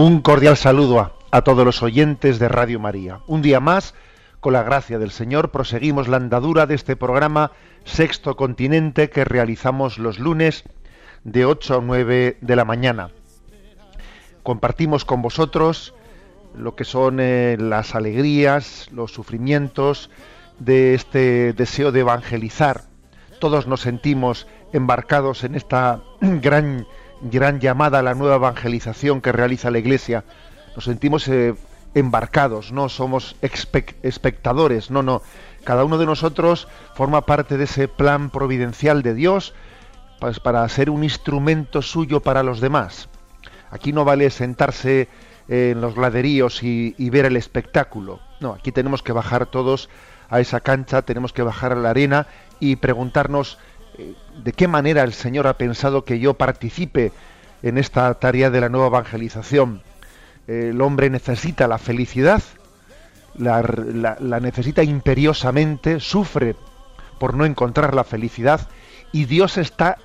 Un cordial saludo a, a todos los oyentes de Radio María. Un día más, con la gracia del Señor, proseguimos la andadura de este programa Sexto Continente que realizamos los lunes de 8 a 9 de la mañana. Compartimos con vosotros lo que son eh, las alegrías, los sufrimientos de este deseo de evangelizar. Todos nos sentimos embarcados en esta gran gran llamada a la nueva evangelización que realiza la Iglesia. Nos sentimos eh, embarcados, no somos espectadores, no, no. Cada uno de nosotros forma parte de ese plan providencial de Dios pues, para ser un instrumento suyo para los demás. Aquí no vale sentarse eh, en los gladeríos y, y ver el espectáculo. No, aquí tenemos que bajar todos a esa cancha, tenemos que bajar a la arena y preguntarnos de qué manera el Señor ha pensado que yo participe en esta tarea de la nueva evangelización. Eh, El hombre necesita la felicidad, la necesita imperiosamente, sufre por no encontrar la felicidad y Dios está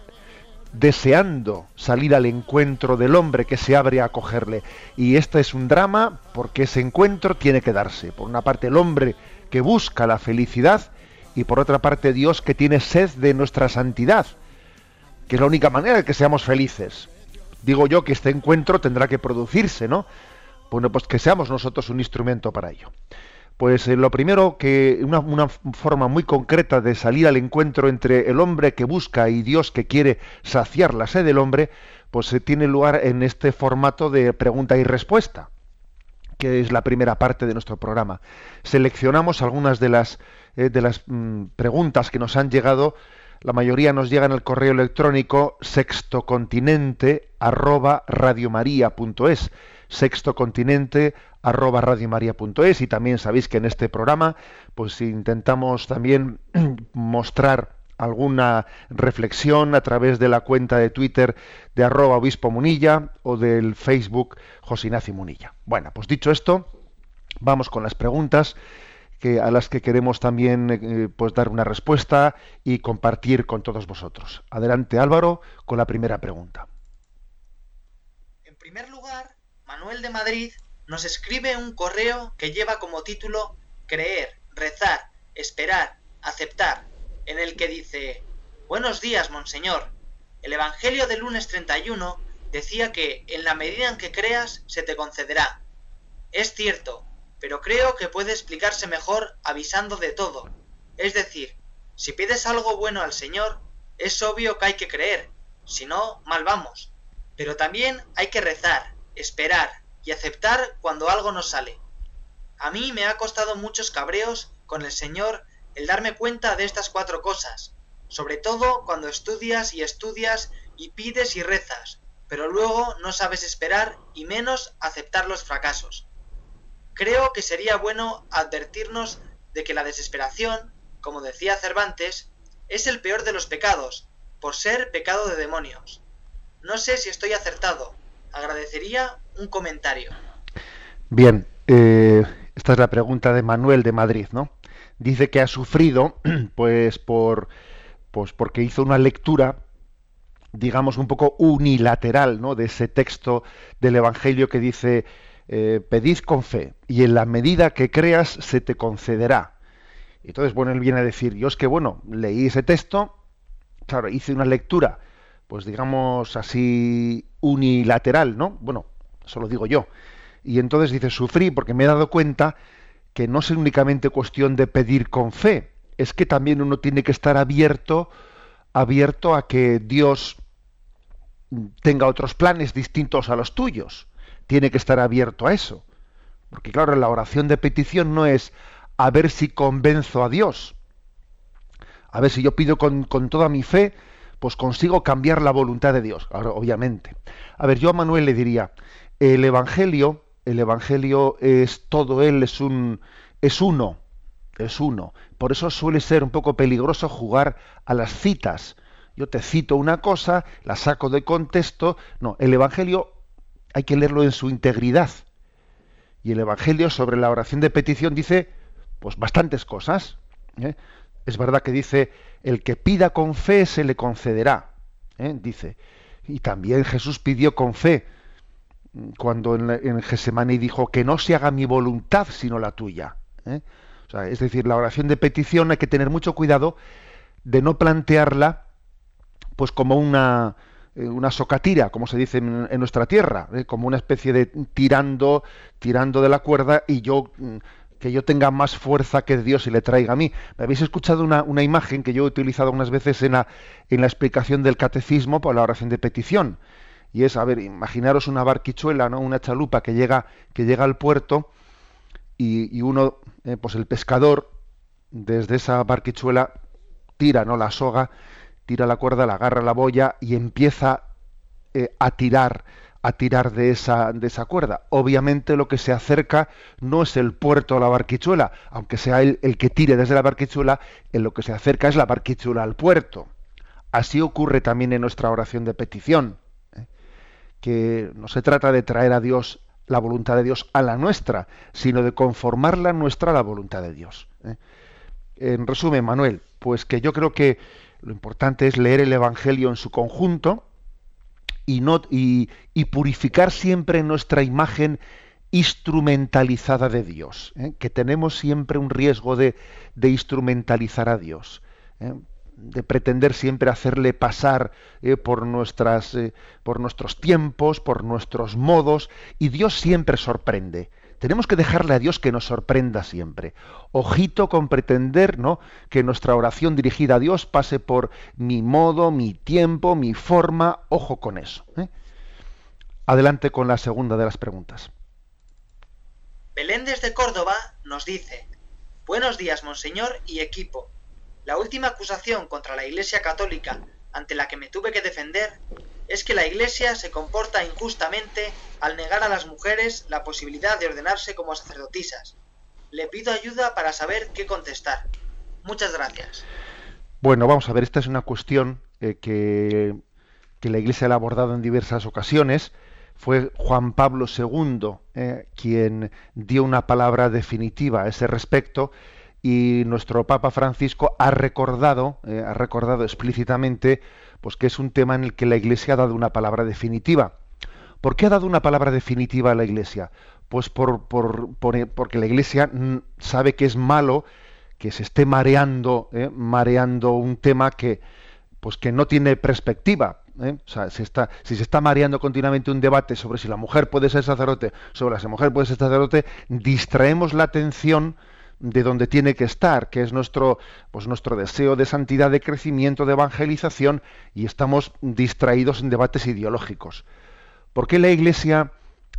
deseando salir al encuentro del hombre que se abre a acogerle. Y este es un drama porque ese encuentro tiene que darse. Por una parte el hombre que busca la felicidad y por otra parte Dios que tiene sed de nuestra santidad, que es la única manera de que seamos felices. Digo yo que este encuentro tendrá que producirse, ¿no? Bueno, pues que seamos nosotros un instrumento para ello. Pues eh, lo primero que una, una forma muy concreta de salir al encuentro entre el hombre que busca y Dios que quiere saciar la sed del hombre, pues se tiene lugar en este formato de pregunta y respuesta, que es la primera parte de nuestro programa. Seleccionamos algunas de las eh, de las mm, preguntas que nos han llegado. La mayoría nos llegan al correo electrónico sextocontinente arroba sextocontinente y también sabéis que en este programa pues intentamos también mostrar alguna reflexión a través de la cuenta de Twitter de arroba obispo munilla o del Facebook José Munilla. Bueno, pues dicho esto, vamos con las preguntas a las que queremos también eh, pues dar una respuesta y compartir con todos vosotros. Adelante Álvaro con la primera pregunta. En primer lugar, Manuel de Madrid nos escribe un correo que lleva como título Creer, rezar, esperar, aceptar, en el que dice Buenos días, Monseñor. El Evangelio del lunes 31 decía que en la medida en que creas se te concederá. Es cierto, pero creo que puede explicarse mejor avisando de todo. Es decir, si pides algo bueno al Señor, es obvio que hay que creer, si no, mal vamos. Pero también hay que rezar, esperar y aceptar cuando algo no sale. A mí me ha costado muchos cabreos con el Señor el darme cuenta de estas cuatro cosas, sobre todo cuando estudias y estudias y pides y rezas, pero luego no sabes esperar y menos aceptar los fracasos. Creo que sería bueno advertirnos de que la desesperación, como decía Cervantes, es el peor de los pecados, por ser pecado de demonios. No sé si estoy acertado. Agradecería un comentario. Bien, eh, esta es la pregunta de Manuel de Madrid, ¿no? Dice que ha sufrido, pues, por, pues, porque hizo una lectura, digamos, un poco unilateral, ¿no? De ese texto del Evangelio que dice, eh, pedid con fe y en la medida que creas se te concederá. Entonces, bueno, él viene a decir, yo es que, bueno, leí ese texto, claro, hice una lectura, pues digamos así unilateral, ¿no? Bueno, eso lo digo yo. Y entonces dice, sufrí porque me he dado cuenta que no es únicamente cuestión de pedir con fe, es que también uno tiene que estar abierto, abierto a que Dios tenga otros planes distintos a los tuyos. Tiene que estar abierto a eso. Porque claro, la oración de petición no es a ver si convenzo a Dios. A ver si yo pido con, con toda mi fe, pues consigo cambiar la voluntad de Dios. Ahora, obviamente. A ver, yo a Manuel le diría, el Evangelio, el Evangelio es todo él, es un, es uno, es uno. Por eso suele ser un poco peligroso jugar a las citas. Yo te cito una cosa, la saco de contexto. No, el Evangelio hay que leerlo en su integridad. Y el Evangelio sobre la oración de petición dice, pues bastantes cosas. ¿eh? Es verdad que dice, el que pida con fe se le concederá. ¿eh? Dice. Y también Jesús pidió con fe cuando en, en dijo que no se haga mi voluntad sino la tuya. ¿eh? es decir, la oración de petición hay que tener mucho cuidado de no plantearla pues como una, una socatira, como se dice en, nuestra tierra, ¿eh? como una especie de tirando, tirando de la cuerda y yo mm, que yo tenga más fuerza que Dios y le traiga a mí. Me habéis escuchado una, una imagen que yo he utilizado unas veces en la, en la explicación del catecismo por la oración de petición. Y es, a ver, imaginaros una barquichuela, ¿no? una chalupa que llega, que llega al puerto y, uno, eh, pues el pescador, desde esa barquichuela, tira ¿no? la soga, tira la cuerda, la agarra la boya y empieza eh, a tirar a tirar de esa, de esa cuerda. Obviamente lo que se acerca no es el puerto o la barquichuela, aunque sea él el que tire desde la barquichuela, en lo que se acerca es la barquichuela al puerto. Así ocurre también en nuestra oración de petición, ¿eh? que no se trata de traer a Dios la voluntad de Dios a la nuestra, sino de conformarla nuestra a la voluntad de Dios. ¿eh? En resumen, Manuel, pues que yo creo que lo importante es leer el Evangelio en su conjunto y, no, y, purificar siempre nuestra imagen instrumentalizada de Dios, ¿eh? que tenemos siempre un riesgo de, de instrumentalizar a Dios. ¿eh? de pretender siempre hacerle pasar eh, por, nuestras, por nuestros tiempos, por nuestros modos, y Dios siempre sorprende. Tenemos que dejarle a Dios que nos sorprenda siempre. Ojito con pretender ¿no? que nuestra oración dirigida a Dios pase por mi modo, mi tiempo, mi forma. Ojo con eso. ¿eh? Adelante con la segunda de las preguntas. Belén desde Córdoba nos dice, Buenos días, monseñor y equipo. La última acusación contra la Iglesia Católica ante la que me tuve que defender es que la Iglesia se comporta injustamente al negar a las mujeres la posibilidad de ordenarse como sacerdotisas. Le pido ayuda para saber qué contestar. Muchas gracias. Bueno, vamos a ver, esta es una cuestión eh, que, que, la Iglesia ha abordado en diversas ocasiones. Fue Juan Pablo II eh, quien dio una palabra definitiva a ese respecto y nuestro Papa Francisco ha recordado, eh, ha recordado explícitamente, pues que es un tema en el que la Iglesia ha dado una palabra definitiva. ¿Por qué ha dado una palabra definitiva a la Iglesia? Pues por, por, porque la Iglesia sabe que es malo que se esté mareando, eh, mareando un tema que, pues que no tiene perspectiva. Eh. O sea, si, está, si se está mareando continuamente un debate sobre si la mujer puede ser sacerdote, sobre si la mujer puede ser sacerdote, distraemos la atención de donde tiene que estar, que es nuestro, pues nuestro deseo de santidad, de crecimiento, de evangelización, y estamos distraídos en debates ideológicos. ¿Por qué la Iglesia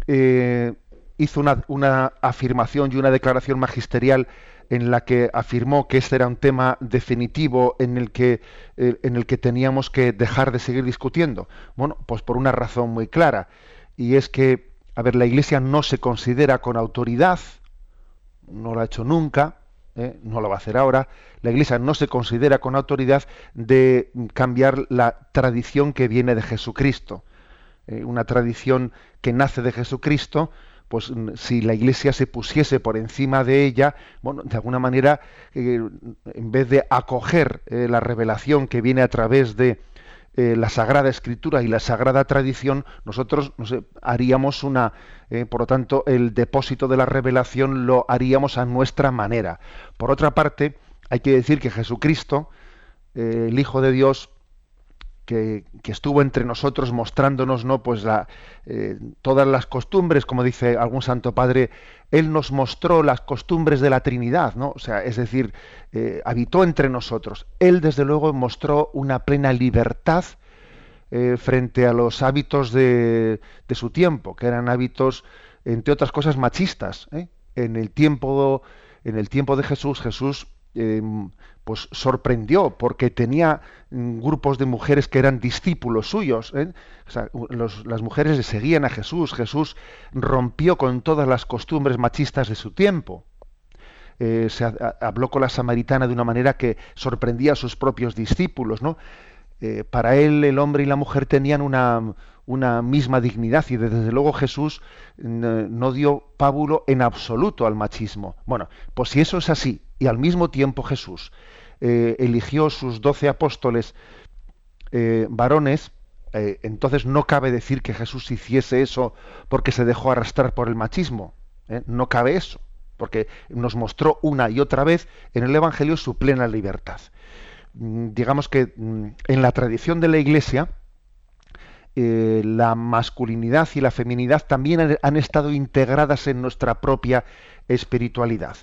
eh, hizo una, afirmación y una declaración magisterial en la que afirmó que este era un tema definitivo en el que, eh, en el que teníamos que dejar de seguir discutiendo? Bueno, pues por una razón muy clara, y es que, a ver, la Iglesia no se considera con autoridad, no lo ha hecho nunca, ¿eh? no lo va a hacer ahora. La Iglesia no se considera con autoridad de cambiar la tradición que viene de Jesucristo. Eh, una tradición que nace de Jesucristo, pues si la Iglesia se pusiese por encima de ella, bueno, de alguna manera, eh, en vez de acoger la revelación que viene a través de eh, la Sagrada Escritura y la Sagrada Tradición, nosotros haríamos una, eh, por lo tanto, el depósito de la revelación lo haríamos a nuestra manera. Por otra parte, hay que decir que Jesucristo, eh, el Hijo de Dios, que, estuvo entre nosotros mostrándonos no pues la, eh, todas las costumbres como dice algún santo padre él nos mostró las costumbres de la Trinidad no o sea es decir eh, habitó entre nosotros. Él desde luego mostró una plena libertad eh, frente a los hábitos de, de, su tiempo que eran hábitos entre otras cosas machistas en el tiempo en el tiempo de Jesús Jesús em, pues sorprendió porque tenía mm, grupos de mujeres que eran discípulos suyos. ¿eh? las mujeres le seguían a Jesús. Jesús rompió con todas las costumbres machistas de su tiempo. Eh, se habló con la samaritana de una manera que sorprendía a sus propios discípulos. ¿no? Eh, para él el hombre y la mujer tenían una, una misma dignidad y desde luego Jesús no dio pábulo en absoluto al machismo. Bueno, pues si eso es así y al mismo tiempo Jesús eh, eligió sus doce apóstoles eh, varones, eh, entonces no cabe decir que Jesús hiciese eso porque se dejó arrastrar por el machismo. No cabe eso, porque nos mostró una y otra vez en el Evangelio su plena libertad. Mm, digamos que mm, en la tradición de la Iglesia, la masculinidad y la feminidad también han, estado integradas en nuestra propia espiritualidad.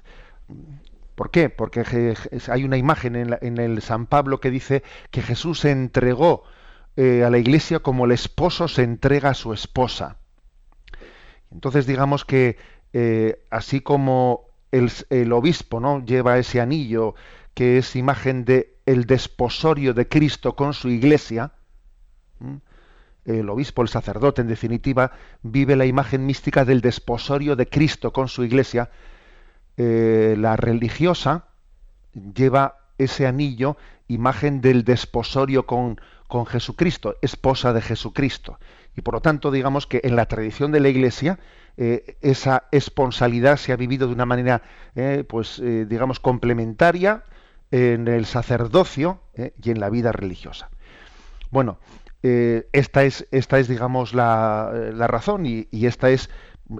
¿Por qué? Porque hay una imagen en, el San Pablo que dice que Jesús se entregó eh, a la iglesia como el esposo se entrega a su esposa. Entonces digamos que eh, así como el, obispo ¿no? lleva ese anillo que es imagen de el desposorio de Cristo con su iglesia, el obispo, el sacerdote en definitiva, vive la imagen mística del desposorio de Cristo con su iglesia, eh, la religiosa lleva ese anillo, imagen del desposorio con, con Jesucristo, esposa de Jesucristo. Y por lo tanto, digamos que en la tradición de la Iglesia, eh, esa esponsalidad se ha vivido de una manera, eh, pues, digamos, complementaria en el sacerdocio y en la vida religiosa. Bueno, esta, es, esta es, digamos, la, la razón y, y, es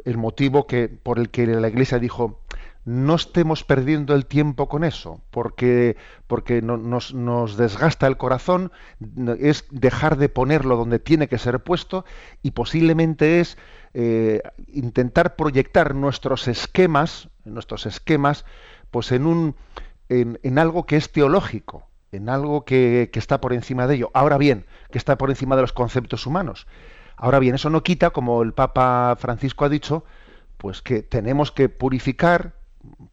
el motivo que, por el que la Iglesia dijo, no estemos perdiendo el tiempo con eso, porque, porque nos, nos, desgasta el corazón, es dejar de ponerlo donde tiene que ser puesto y posiblemente es eh, intentar proyectar nuestros esquemas, nuestros esquemas, pues en un en, en algo que es teológico, en algo que, que está por encima de ello. Ahora bien, que está por encima de los conceptos humanos. Ahora bien, eso no quita, como el Papa Francisco ha dicho, pues que tenemos que purificar,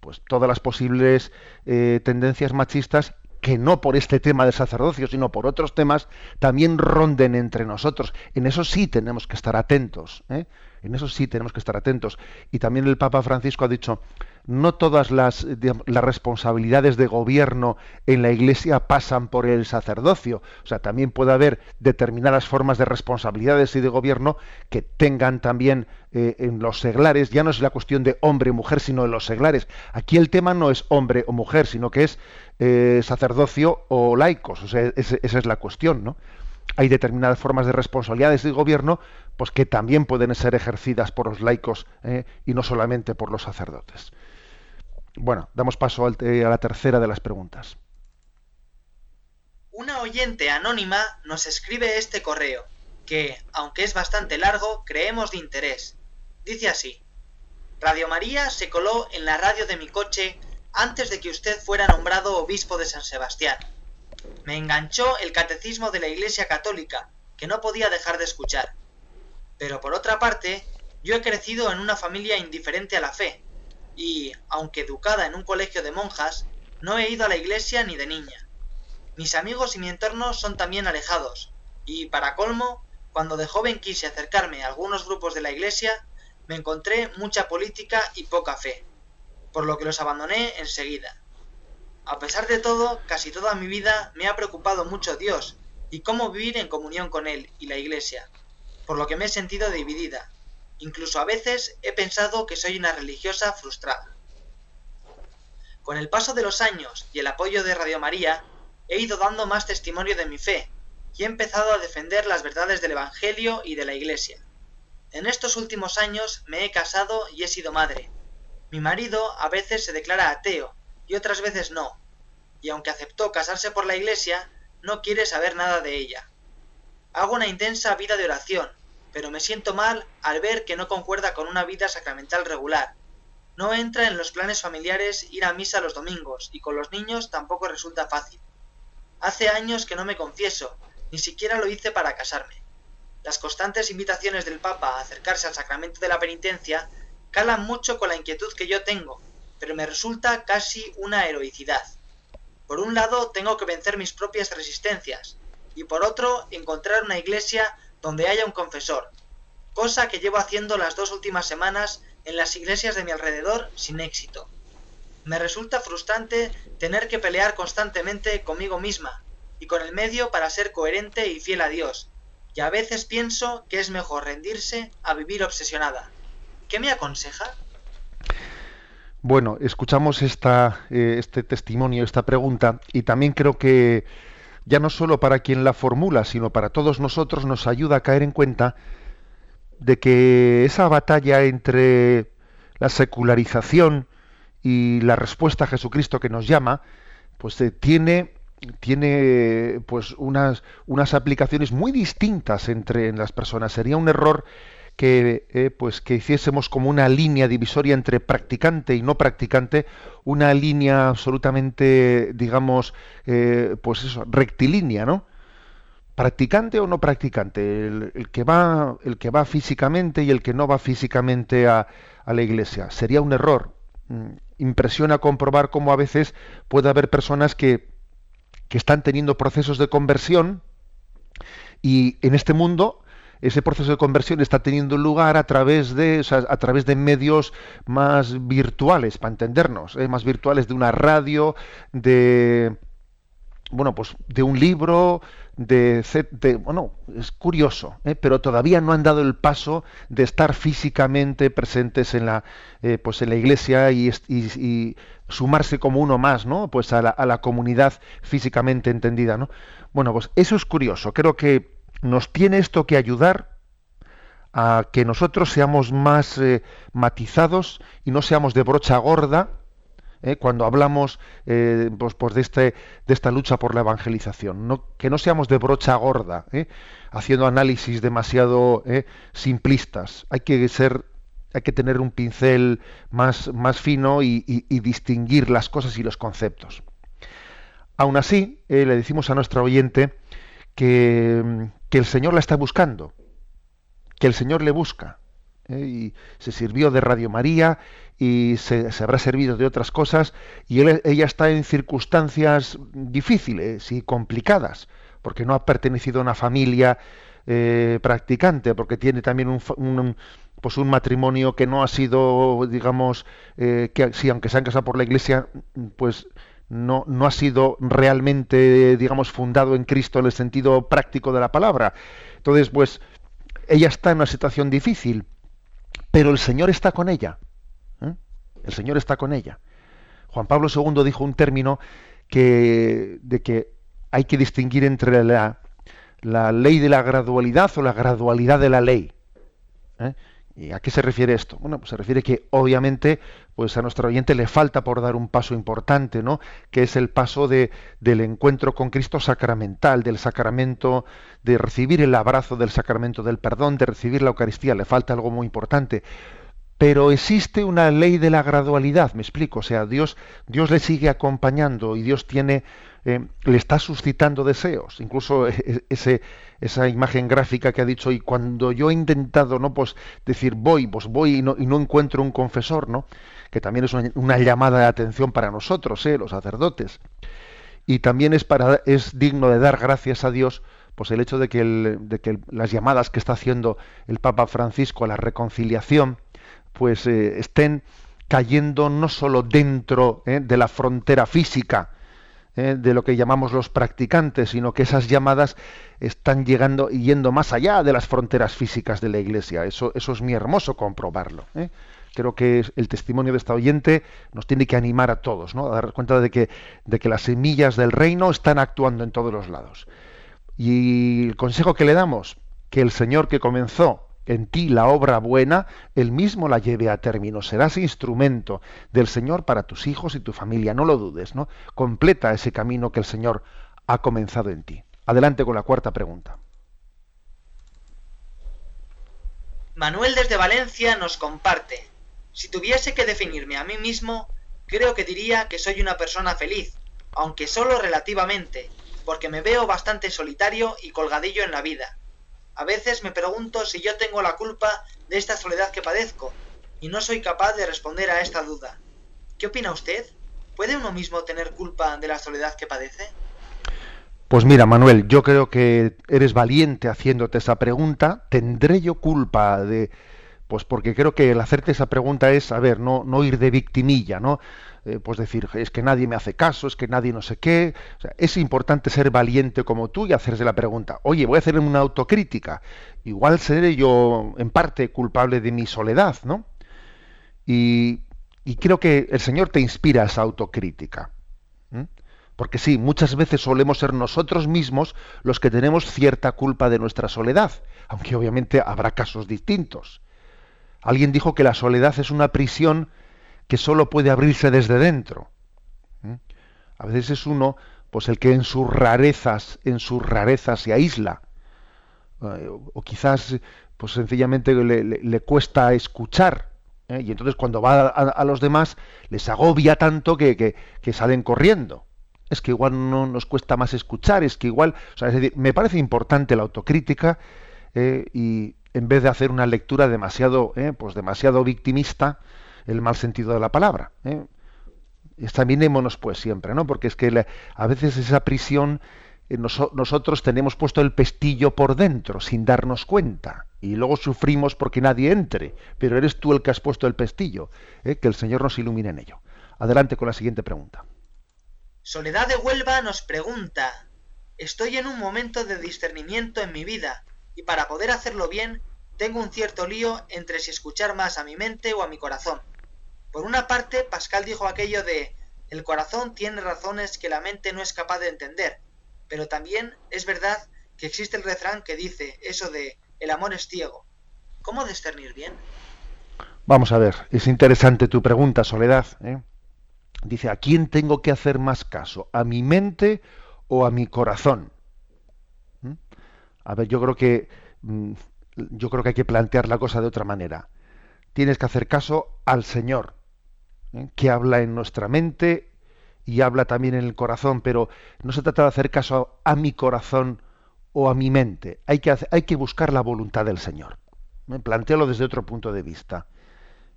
pues todas las posibles eh, tendencias machistas que no por este tema del sacerdocio, sino por otros temas, también ronden entre nosotros. En eso sí tenemos que estar atentos. ¿eh? En eso sí tenemos que estar atentos. Y también el Papa Francisco ha dicho, no todas las, responsabilidades de gobierno en la Iglesia pasan por el sacerdocio. O sea, también puede haber determinadas formas de responsabilidades y de gobierno que tengan también eh, en los seglares. Ya no es la cuestión de hombre o mujer, sino de los seglares. Aquí el tema no es hombre o mujer, sino que es eh, sacerdocio o laicos. O sea, esa es la cuestión, ¿no? hay determinadas formas de responsabilidades de gobierno pues que también pueden ser ejercidas por los laicos ¿eh? y no solamente por los sacerdotes. Bueno, damos paso a la tercera de las preguntas. Una oyente anónima nos escribe este correo, que, aunque es bastante largo, creemos de interés. Dice así. Radio María se coló en la radio de mi coche antes de que usted fuera nombrado obispo de San Sebastián me enganchó el catecismo de la Iglesia Católica, que no podía dejar de escuchar. Pero por otra parte, yo he crecido en una familia indiferente a la fe, y, aunque educada en un colegio de monjas, no he ido a la iglesia ni de niña. Mis amigos y mi entorno son también alejados, y, para colmo, cuando de joven quise acercarme a algunos grupos de la iglesia, me encontré mucha política y poca fe, por lo que los abandoné enseguida. A pesar de todo, casi toda mi vida me ha preocupado mucho Dios y cómo vivir en comunión con Él y la Iglesia, por lo que me he sentido dividida. Incluso a veces he pensado que soy una religiosa frustrada. Con el paso de los años y el apoyo de Radio María, he ido dando más testimonio de mi fe y he empezado a defender las verdades del Evangelio y de la Iglesia. En estos últimos años me he casado y he sido madre. Mi marido a veces se declara ateo y otras veces no, y aunque aceptó casarse por la iglesia, no quiere saber nada de ella. Hago una intensa vida de oración, pero me siento mal al ver que no concuerda con una vida sacramental regular. No entra en los planes familiares ir a misa los domingos y con los niños tampoco resulta fácil. Hace años que no me confieso, ni siquiera lo hice para casarme. Las constantes invitaciones del Papa a acercarse al sacramento de la penitencia calan mucho con la inquietud que yo tengo, pero me resulta casi una heroicidad. Por un lado, tengo que vencer mis propias resistencias, y por otro, encontrar una iglesia donde haya un confesor, cosa que llevo haciendo las dos últimas semanas en las iglesias de mi alrededor sin éxito. Me resulta frustrante tener que pelear constantemente conmigo misma y con el medio para ser coherente y fiel a Dios, y a veces pienso que es mejor rendirse a vivir obsesionada. ¿Qué me aconseja? Bueno, escuchamos esta, eh, este testimonio, esta pregunta, y también creo que ya no solo para quien la formula, sino para todos nosotros nos ayuda a caer en cuenta de que esa batalla entre la secularización y la respuesta a Jesucristo que nos llama, pues eh, tiene tiene pues unas unas aplicaciones muy distintas entre las personas. Sería un error que eh, pues que hiciésemos como una línea divisoria entre practicante y no practicante, una línea absolutamente, digamos, eh, pues eso, rectilínea, ¿no? Practicante o no practicante, el, que va, el que va físicamente y el que no va físicamente a, a la iglesia. Sería un error. Mm, impresiona comprobar cómo a veces puede haber personas que, que están teniendo procesos de conversión y en este mundo ese proceso de conversión está teniendo lugar a través de, a través de medios más virtuales, para entendernos, ¿eh? más virtuales de una radio, de bueno, pues de un libro, de, de bueno, es curioso, ¿eh? pero todavía no han dado el paso de estar físicamente presentes en la, eh, pues en la iglesia y, y, sumarse como uno más, ¿no? Pues a la, a la comunidad físicamente entendida, ¿no? Bueno, pues eso es curioso. Creo que nos tiene esto que ayudar a que nosotros seamos más eh, matizados y no seamos de brocha gorda eh, cuando hablamos eh, pues, pues de, este, de esta lucha por la evangelización. que no seamos de brocha gorda, haciendo análisis demasiado simplistas. Hay que ser hay que tener un pincel más, más fino y, y, distinguir las cosas y los conceptos. Aún así, le decimos a nuestra oyente que, el Señor la está buscando, que el Señor le busca. ¿eh? Y se sirvió de Radio María y se, habrá servido de otras cosas y ella está en circunstancias difíciles y complicadas, porque no ha pertenecido a una familia eh, practicante, porque tiene también un, pues un matrimonio que no ha sido, digamos, eh, que si aunque se han casado por la iglesia, pues no, no ha sido realmente, digamos, fundado en Cristo en el sentido práctico de la palabra. Entonces, pues, ella está en una situación difícil, pero el Señor está con ella. ¿eh? El Señor está con ella. Juan Pablo II dijo un término que, de que hay que distinguir entre la, la ley de la gradualidad o la gradualidad de la ley. ¿eh? ¿Y a qué se refiere esto? Bueno, pues se refiere que obviamente pues a nuestro oyente le falta por dar un paso importante, ¿no? Que es el paso de, del encuentro con Cristo sacramental, del sacramento, de recibir el abrazo del sacramento del perdón, de recibir la Eucaristía. Le falta algo muy importante. Pero existe una ley de la gradualidad, me explico. O sea, Dios, Dios le sigue acompañando y Dios tiene eh, le está suscitando deseos. Incluso e, ese, esa imagen gráfica que ha dicho, y cuando yo he intentado no pues decir voy, pues voy y no, y no encuentro un confesor, ¿no? que también es una, llamada de atención para nosotros, ¿eh? los sacerdotes. Y también es, para, es digno de dar gracias a Dios pues el hecho de que, de que las llamadas que está haciendo el Papa Francisco a la reconciliación pues eh, estén cayendo no solo dentro ¿eh? de la frontera física ¿eh? de lo que llamamos los practicantes, sino que esas llamadas están llegando y yendo más allá de las fronteras físicas de la Iglesia. Eso, eso es muy hermoso comprobarlo. ¿eh? Creo que el testimonio de esta oyente nos tiene que animar a todos, ¿no? a dar cuenta de que, de que las semillas del reino están actuando en todos los lados. Y el consejo que le damos, que el Señor que comenzó en ti la obra buena, él mismo la lleve a término. Serás instrumento del Señor para tus hijos y tu familia, no lo dudes, ¿no? Completa ese camino que el Señor ha comenzado en ti. Adelante con la cuarta pregunta. Manuel desde Valencia nos comparte. Si tuviese que definirme a mí mismo, creo que diría que soy una persona feliz, aunque solo relativamente, porque me veo bastante solitario y colgadillo en la vida. A veces me pregunto si yo tengo la culpa de esta soledad que padezco, y no soy capaz de responder a esta duda. ¿Qué opina usted? ¿Puede uno mismo tener culpa de la soledad que padece? Pues mira, Manuel, yo creo que eres valiente haciéndote esa pregunta. ¿Tendré yo culpa de...? Pues porque creo que el hacerte esa pregunta es, a ver, no, no ir de victimilla, ¿no? Eh, pues decir, es que nadie me hace caso, es que nadie no sé qué. es importante ser valiente como tú y hacerse la pregunta, oye, voy a hacer una autocrítica. Igual seré yo en parte culpable de mi soledad, ¿no? Y, creo que el Señor te inspira esa autocrítica. Porque sí, muchas veces solemos ser nosotros mismos los que tenemos cierta culpa de nuestra soledad, aunque obviamente habrá casos distintos. Alguien dijo que la soledad es una prisión que solo puede abrirse desde dentro. A veces es uno, pues el que en sus rarezas, en sus rarezas se aísla. Eh, o, quizás, pues sencillamente le, cuesta escuchar. ¿eh? Y entonces cuando va a, los demás les agobia tanto que salen corriendo es que igual no nos cuesta más escuchar, es que igual, o sea, me parece importante la autocrítica eh, y en vez de hacer una lectura demasiado, eh, pues demasiado victimista, el mal sentido de la palabra. Eh. Examinémonos pues siempre, ¿no? Porque es que a veces esa prisión eh, nosotros tenemos puesto el pestillo por dentro sin darnos cuenta y luego sufrimos porque nadie entre, pero eres tú el que has puesto el pestillo, que el Señor nos ilumine en ello. Adelante con la siguiente pregunta. Soledad de Huelva nos pregunta, estoy en un momento de discernimiento en mi vida y para poder hacerlo bien tengo un cierto lío entre si escuchar más a mi mente o a mi corazón. Por una parte, Pascal dijo aquello de el corazón tiene razones que la mente no es capaz de entender, pero también es verdad que existe el refrán que dice eso de el amor es ciego. ¿Cómo discernir bien? Vamos a ver, es interesante tu pregunta, Soledad. ¿eh? Dice, ¿a quién tengo que hacer más caso? ¿A mi mente o a mi corazón? ¿Mm? A ver, yo creo que mm, yo creo que hay que plantear la cosa de otra manera. Tienes que hacer caso al Señor, ¿eh? que habla en nuestra mente y habla también en el corazón, pero no se trata de hacer caso a, mi corazón o a mi mente. Hay que, hay que buscar la voluntad del Señor. ¿Eh? planteo desde otro punto de vista,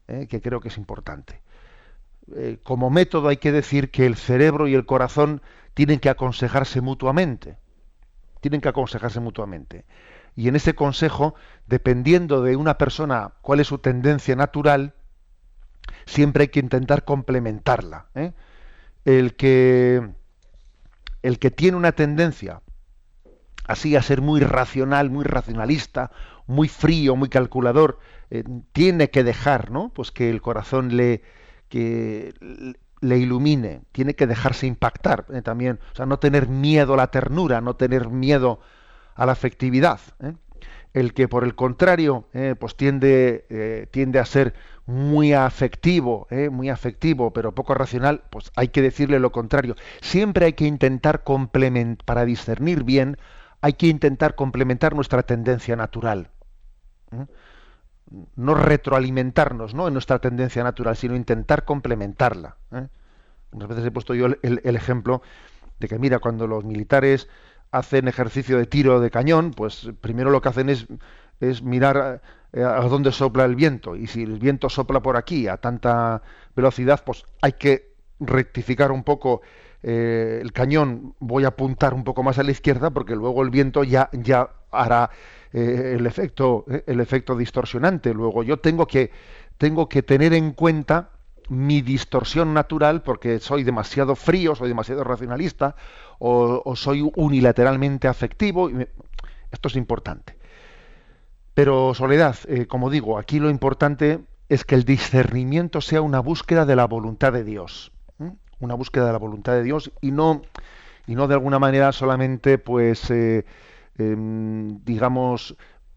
que creo que es importante. Eh, como método hay que decir que el cerebro y el corazón tienen que aconsejarse mutuamente. Tienen que aconsejarse mutuamente. Y en ese consejo, dependiendo de una persona cuál es su tendencia natural, siempre hay que intentar complementarla. ¿eh? El, que, el que tiene una tendencia así a ser muy racional, muy racionalista, muy frío, muy calculador, eh, tiene que dejar, ¿no? Pues que el corazón le, que le ilumine, tiene que dejarse impactar eh, también, o sea, no tener miedo a la ternura, no tener miedo a la afectividad. ¿eh? El que por el contrario, pues tiende, tiende a ser muy afectivo, muy afectivo, pero poco racional, pues hay que decirle lo contrario. Siempre hay que intentar complementar, para discernir bien, hay que intentar complementar nuestra tendencia natural no retroalimentarnos ¿no? en nuestra tendencia natural, sino intentar complementarla. ¿eh? Unas veces he puesto yo el, ejemplo de que, mira, cuando los militares hacen ejercicio de tiro de cañón, pues primero lo que hacen es, es mirar eh, a, dónde sopla el viento. Y si el viento sopla por aquí a tanta velocidad, pues hay que rectificar un poco eh, el cañón, voy a apuntar un poco más a la izquierda, porque luego el viento ya, ya hará eh, el, efecto, el efecto distorsionante. Luego yo tengo que, tengo que tener en cuenta mi distorsión natural porque soy demasiado frío, soy demasiado racionalista o, soy unilateralmente afectivo. Esto es importante. Pero Soledad, eh, como digo, aquí lo importante es que el discernimiento sea una búsqueda de la voluntad de Dios, una búsqueda de la voluntad de Dios y no y no de alguna manera solamente pues Em, digamos,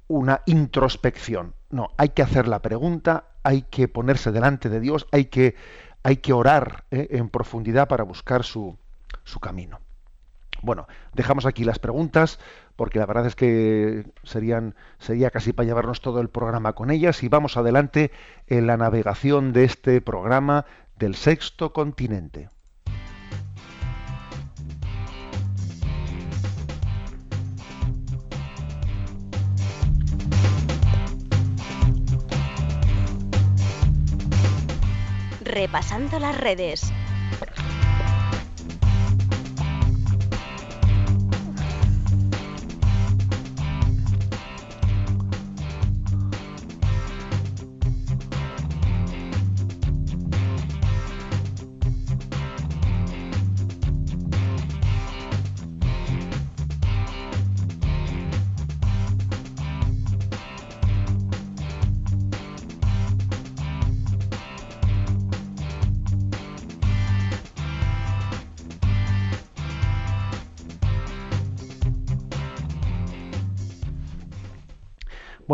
una introspección. No, hay que hacer la pregunta, hay que ponerse delante de Dios, hay que, hay que orar eh, en profundidad para buscar su, su camino. Bueno, dejamos aquí las preguntas porque la verdad es que serían sería casi para llevarnos todo el programa con ellas y vamos adelante en la navegación de este programa del sexto continente. Repasando las redes.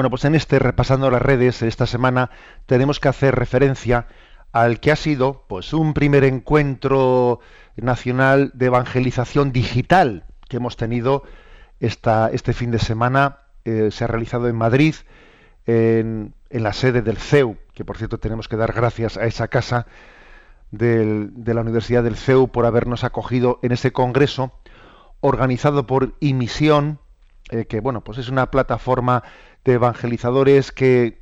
Bueno, pues en este repasando las redes esta semana tenemos que hacer referencia al que ha sido pues un primer encuentro nacional de evangelización digital que hemos tenido esta, este fin de semana. Eh, se ha realizado en Madrid, en, la sede del CEU, que por cierto tenemos que dar gracias a esa casa de la Universidad del CEU por habernos acogido en ese congreso organizado por Imisión, eh, que bueno, pues es una plataforma de evangelizadores que,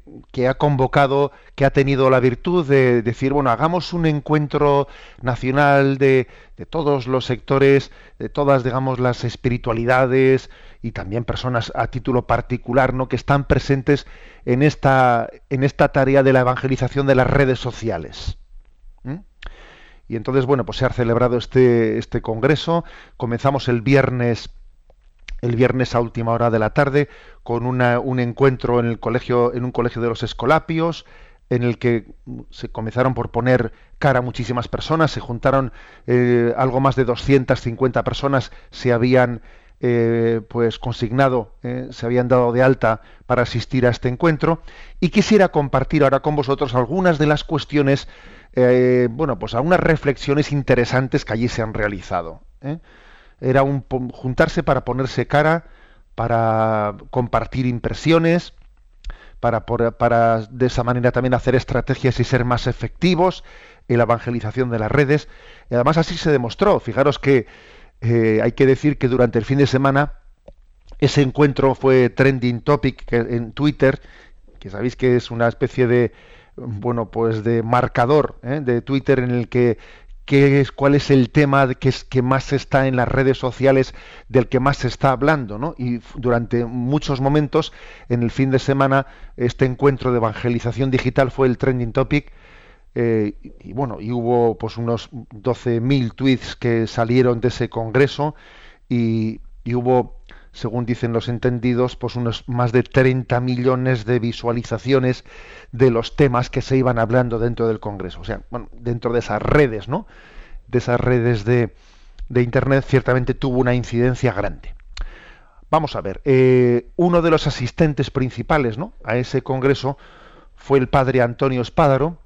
ha convocado, que ha tenido la virtud de decir, bueno, hagamos un encuentro nacional de, de todos los sectores, de todas, digamos, las espiritualidades y también personas a título particular, ¿no? que están presentes en esta, en esta tarea de la evangelización de las redes sociales. Y entonces, bueno, pues se ha celebrado este, este congreso. Comenzamos el viernes el viernes a última hora de la tarde con un encuentro en el colegio, en un colegio de los Escolapios, en el que se comenzaron por poner cara a muchísimas personas, se juntaron eh, algo más de 250 personas, se habían eh, pues consignado, eh, se habían dado de alta para asistir a este encuentro. Y quisiera compartir ahora con vosotros algunas de las cuestiones, bueno, pues algunas reflexiones interesantes que allí se han realizado era un juntarse para ponerse cara, para compartir impresiones, para, para de esa manera también hacer estrategias y ser más efectivos en la evangelización de las redes. Y además así se demostró. Fijaros que eh, hay que decir que durante el fin de semana ese encuentro fue trending topic en Twitter, que sabéis que es una especie de bueno pues de marcador ¿eh? de Twitter en el que cuál es el tema que, es, que más está en las redes sociales, del que más se está hablando, ¿no? Y durante muchos momentos, en el fin de semana, este encuentro de evangelización digital fue el trending topic. Eh, y, bueno, y hubo pues unos 12.000 tweets que salieron de ese congreso y hubo según dicen los entendidos, pues unos más de 30 millones de visualizaciones de los temas que se iban hablando dentro del Congreso. O sea, bueno, dentro de esas redes, ¿no? De esas redes de, de Internet, ciertamente tuvo una incidencia grande. Vamos a ver, eh, uno de los asistentes principales ¿no? a ese Congreso fue el padre Antonio Espádaro,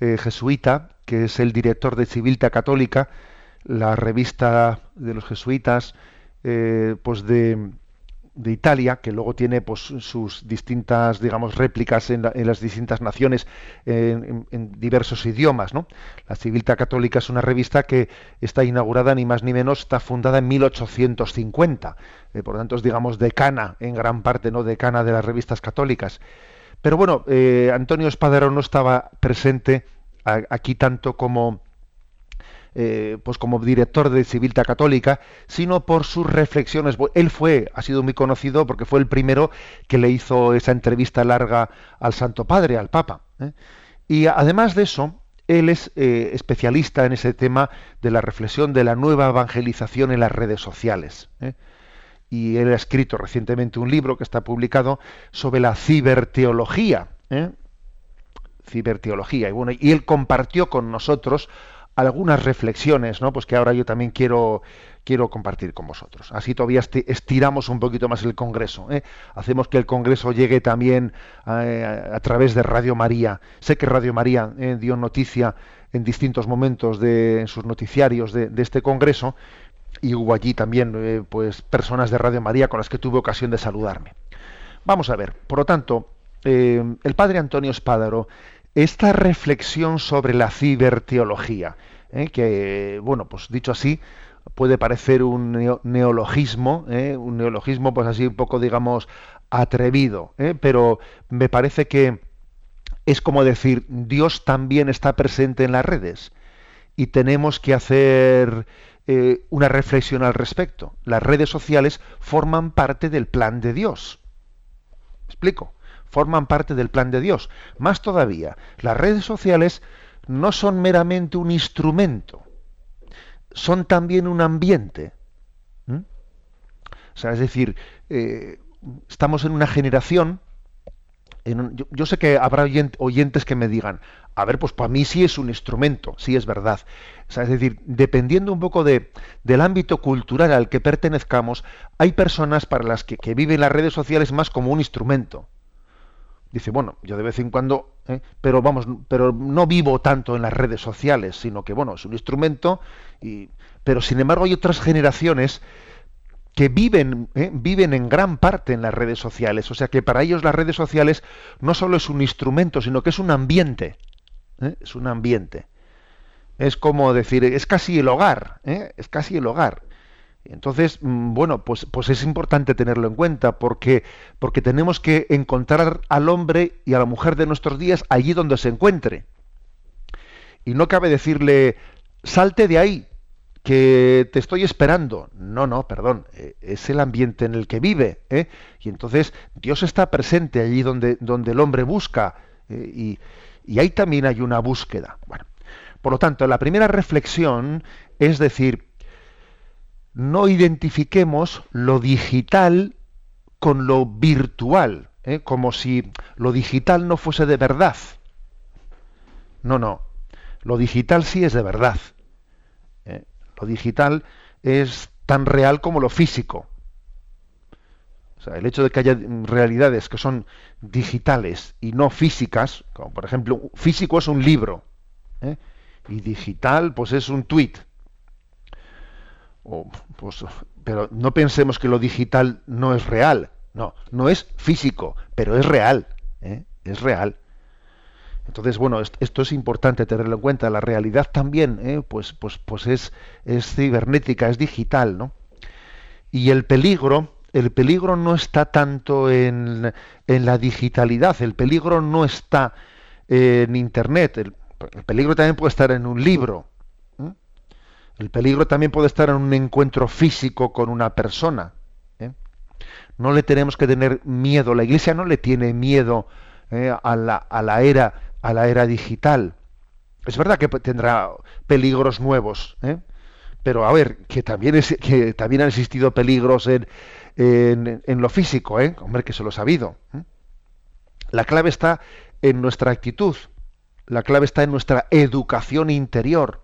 eh, jesuita, que es el director de Civilta Católica, la revista de los jesuitas, eh, pues de, de, Italia, que luego tiene pues sus distintas, digamos, réplicas en, las distintas naciones en, diversos idiomas, ¿no? La Civilta Católica es una revista que está inaugurada ni más ni menos, está fundada en 1850, eh, por lo tanto es, digamos, decana en gran parte, ¿no? Decana de las revistas católicas. Pero bueno, eh, Antonio Espadero no estaba presente aquí tanto como eh, pues como director de Civilta Católica, sino por sus reflexiones. Él fue, ha sido muy conocido porque fue el primero que le hizo esa entrevista larga al Santo Padre, al Papa. ¿eh? Y además de eso, él es eh, especialista en ese tema de la reflexión de la nueva evangelización en las redes sociales. Y él ha escrito recientemente un libro que está publicado sobre la ciberteología. Ciberteología. Y bueno, y él compartió con nosotros algunas reflexiones, ¿no? Pues que ahora yo también quiero quiero compartir con vosotros. Así todavía estiramos un poquito más el Congreso. ¿eh? Hacemos que el Congreso llegue también eh, a, través de Radio María. Sé que Radio María eh, dio noticia en distintos momentos de en sus noticiarios de, este Congreso. y hubo allí también pues personas de Radio María con las que tuve ocasión de saludarme. Vamos a ver, por lo tanto, el padre Antonio Espádaro, esta reflexión sobre la ciberteología, eh, que, bueno, pues dicho así, puede parecer un neologismo, un neologismo pues así un poco, digamos, atrevido, pero me parece que es como decir, Dios también está presente en las redes y tenemos que hacer eh, una reflexión al respecto. Las redes sociales forman parte del plan de Dios. ¿Me explico? Forman parte del plan de Dios. Más todavía, las redes sociales no son meramente un instrumento, son también un ambiente. O sea, es decir, eh, estamos en una generación yo, sé que habrá oyentes que me digan, a ver, pues para mí sí es un instrumento, sí es verdad. es decir, dependiendo un poco de, del ámbito cultural al que pertenezcamos, hay personas para las que, viven las redes sociales más como un instrumento. Dice, bueno, yo de vez en cuando, ¿eh? pero vamos, pero no vivo tanto en las redes sociales, sino que bueno, es un instrumento, y, pero sin embargo hay otras generaciones que viven, ¿eh? viven en gran parte en las redes sociales. O sea que para ellos las redes sociales no solo es un instrumento, sino que es un ambiente. ¿eh? Es un ambiente. Es como decir, es casi el hogar, es casi el hogar. Entonces, mm, bueno, pues, pues es importante tenerlo en cuenta porque, porque tenemos que encontrar al hombre y a la mujer de nuestros días allí donde se encuentre. Y no cabe decirle, salte de ahí, que te estoy esperando. No, no, perdón, eh, es el ambiente en el que vive. ¿eh? Y entonces Dios está presente allí donde, donde el hombre busca eh, y, y, ahí también hay una búsqueda. Por lo tanto, la primera reflexión es decir, no identifiquemos lo digital con lo virtual, como si lo digital no fuese de verdad. No, no, lo digital sí es de verdad lo digital es tan real como lo físico. O sea, el hecho de que haya realidades que son digitales y no físicas, como por ejemplo, físico es un libro, ¿eh? y digital pues es un tweet. Pues, pero no pensemos que lo digital no es real. No, no es físico, pero es real. ¿eh? Es real. Entonces, bueno, esto es importante tenerlo en cuenta. La realidad también, ¿eh? pues, pues, pues es, es cibernética, es digital, ¿no? Y el peligro, el peligro no está tanto en, en la digitalidad, el peligro no está en Internet, el, peligro también puede estar en un libro. El peligro también puede estar en un encuentro físico con una persona. ¿eh? No le tenemos que tener miedo, la Iglesia no le tiene miedo ¿eh? a, la, a la era a la era digital. Es verdad que tendrá peligros nuevos, ¿eh? pero a ver, que también, es, que también han existido peligros en, en, lo físico, ¿eh? hombre, que se lo ha sabido. La clave está en nuestra actitud, la clave está en nuestra educación interior,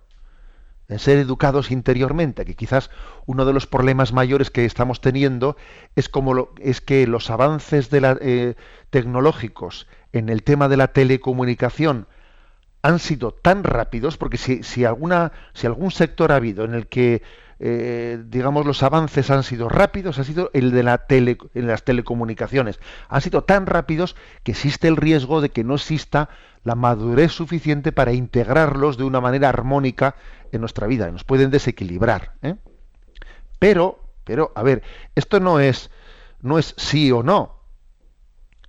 en ser educados interiormente, que quizás uno de los problemas mayores que estamos teniendo es como lo, es que los avances de la, eh, tecnológicos en el tema de la telecomunicación han sido tan rápidos, porque si, si, alguna, si algún sector ha habido en el que eh, digamos los avances han sido rápidos, ha sido el de la tele, en las telecomunicaciones. Han sido tan rápidos que existe el riesgo de que no exista la madurez suficiente para integrarlos de una manera armónica en nuestra vida. Nos pueden desequilibrar. ¿eh? Pero, pero, a ver, esto no es, no es sí o no.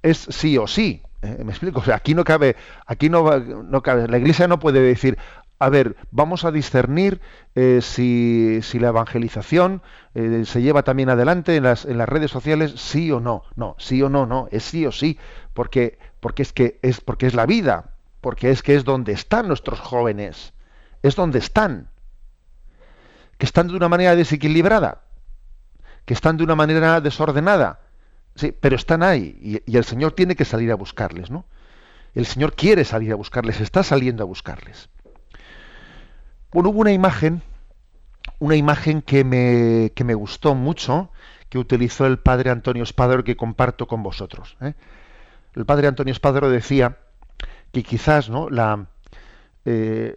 Es sí o sí. ¿eh? Me explico. Aquí no cabe, aquí no, no cabe. La Iglesia no puede decir, a ver, vamos a discernir eh, si, si, la evangelización eh, se lleva también adelante en las, en las, redes sociales, sí o no. No, sí o no, no, es sí o sí, porque, porque es que es porque es la vida, porque es que es donde están nuestros jóvenes, es donde están, que están de una manera desequilibrada, que están de una manera desordenada, sí, pero están ahí. Y, y el Señor tiene que salir a buscarles, ¿no? El Señor quiere salir a buscarles, está saliendo a buscarles. Bueno, hubo una imagen, una imagen que me, que me gustó mucho, que utilizó el padre Antonio Espadro, que comparto con vosotros. ¿eh? El padre Antonio Espadro decía que quizás ¿no? la, eh,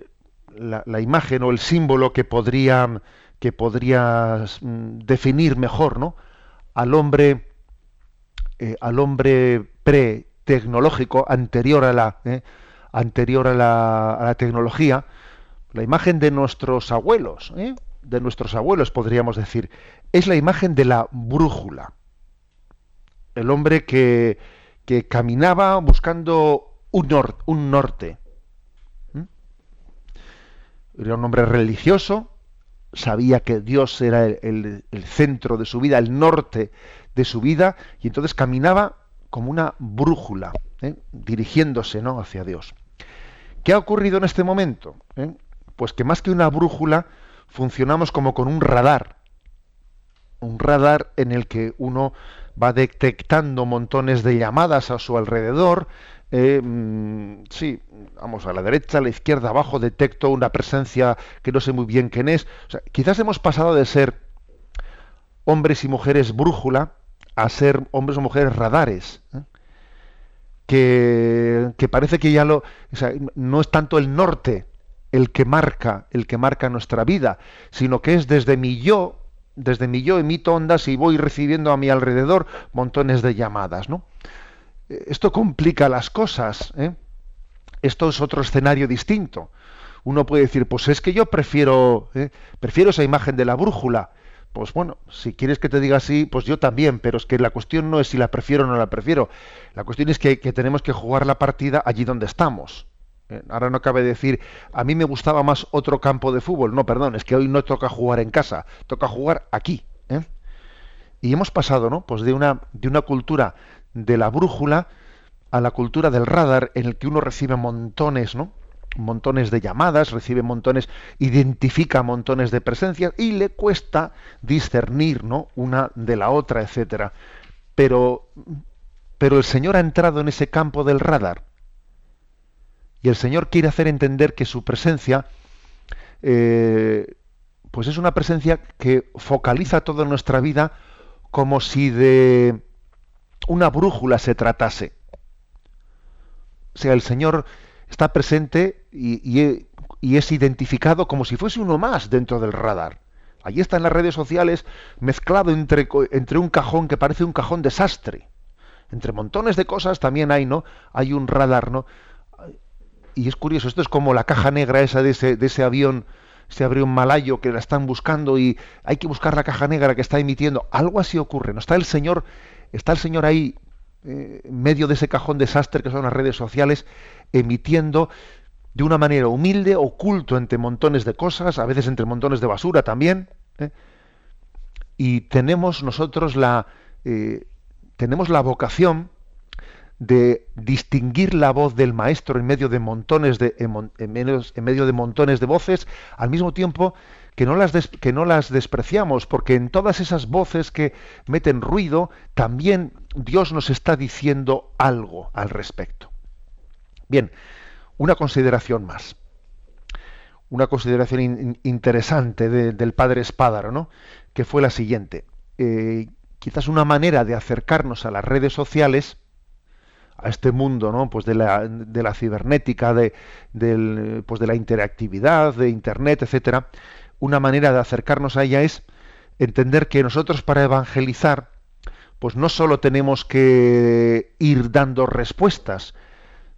la, imagen o el símbolo que podría, que podría mm, definir mejor, ¿no? Al hombre, eh, al hombre pre-tecnológico, anterior a la, eh, anterior a la, a la, tecnología, la imagen de nuestros abuelos, ¿eh? de nuestros abuelos, podríamos decir, es la imagen de la brújula. El hombre que, que caminaba buscando un, nor un norte. Era un hombre religioso, sabía que Dios era el, centro de su vida, el norte de su vida, y entonces caminaba como una brújula, ¿eh? dirigiéndose ¿no? hacia Dios. ¿Qué ha ocurrido en este momento? ¿Eh? Pues que más que una brújula, funcionamos como con un radar. Un radar en el que uno va detectando montones de llamadas a su alrededor. Eh, sí, vamos a la derecha, a la izquierda, abajo, detecto una presencia que no sé muy bien quién es. O sea, quizás hemos pasado de ser hombres y mujeres brújula a ser hombres o mujeres radares. ¿eh? Que, que, parece que ya lo. No es tanto el norte el que marca, el que marca nuestra vida, sino que es desde mi yo, desde mi yo emito ondas y voy recibiendo a mi alrededor montones de llamadas, ¿no? Esto complica las cosas, ¿eh? Esto es otro escenario distinto. Uno puede decir, pues es que yo prefiero, ¿eh? prefiero esa imagen de la brújula. Pues bueno, si quieres que te diga así, pues yo también, pero es que la cuestión no es si la prefiero o no la prefiero. La cuestión es que tenemos que jugar la partida allí donde estamos. ¿Eh? Ahora no cabe decir, a mí me gustaba más otro campo de fútbol. No, perdón, es que hoy no toca jugar en casa, toca jugar aquí. ¿eh? Y hemos pasado, ¿no? Pues de una, de una cultura de la brújula a la cultura del radar, en el que uno recibe montones, ¿no? montones de llamadas, recibe montones, identifica montones de presencias y le cuesta discernir, ¿no? una de la otra, etcétera. Pero, pero el Señor ha entrado en ese campo del radar y el Señor quiere hacer entender que su presencia eh, pues es una presencia que focaliza toda nuestra vida como si de una brújula se tratase. O sea, el Señor está presente y, y, y, es identificado como si fuese uno más dentro del radar. Allí está en las redes sociales mezclado entre, entre un cajón que parece un cajón desastre. Entre montones de cosas también hay, ¿no? Hay un radar, ¿no? Y es curioso, esto es como la caja negra esa de ese, de ese avión, ese avión malayo que la están buscando y hay que buscar la caja negra que está emitiendo. Algo así ocurre, ¿no? Está el señor, está el señor ahí, eh, en medio de ese cajón desastre que son las redes sociales, emitiendo de una manera humilde, oculto entre montones de cosas, a veces entre montones de basura también. ¿eh? Y tenemos nosotros la, eh, tenemos la vocación de distinguir la voz del maestro en medio de montones de en, en, medio, de montones de voces al mismo tiempo que no, las que no las despreciamos porque en todas esas voces que meten ruido también Dios nos está diciendo algo al respecto. Bien una consideración más. Una consideración in, interesante de, del padre Espádaro ¿no? que fue la siguiente. Eh, quizás una manera de acercarnos a las redes sociales a este mundo ¿no? pues de, la, de la cibernética, de, del, pues de la interactividad, de Internet, etcétera, una manera de acercarnos a ella es entender que nosotros para evangelizar, pues no solo tenemos que ir dando respuestas,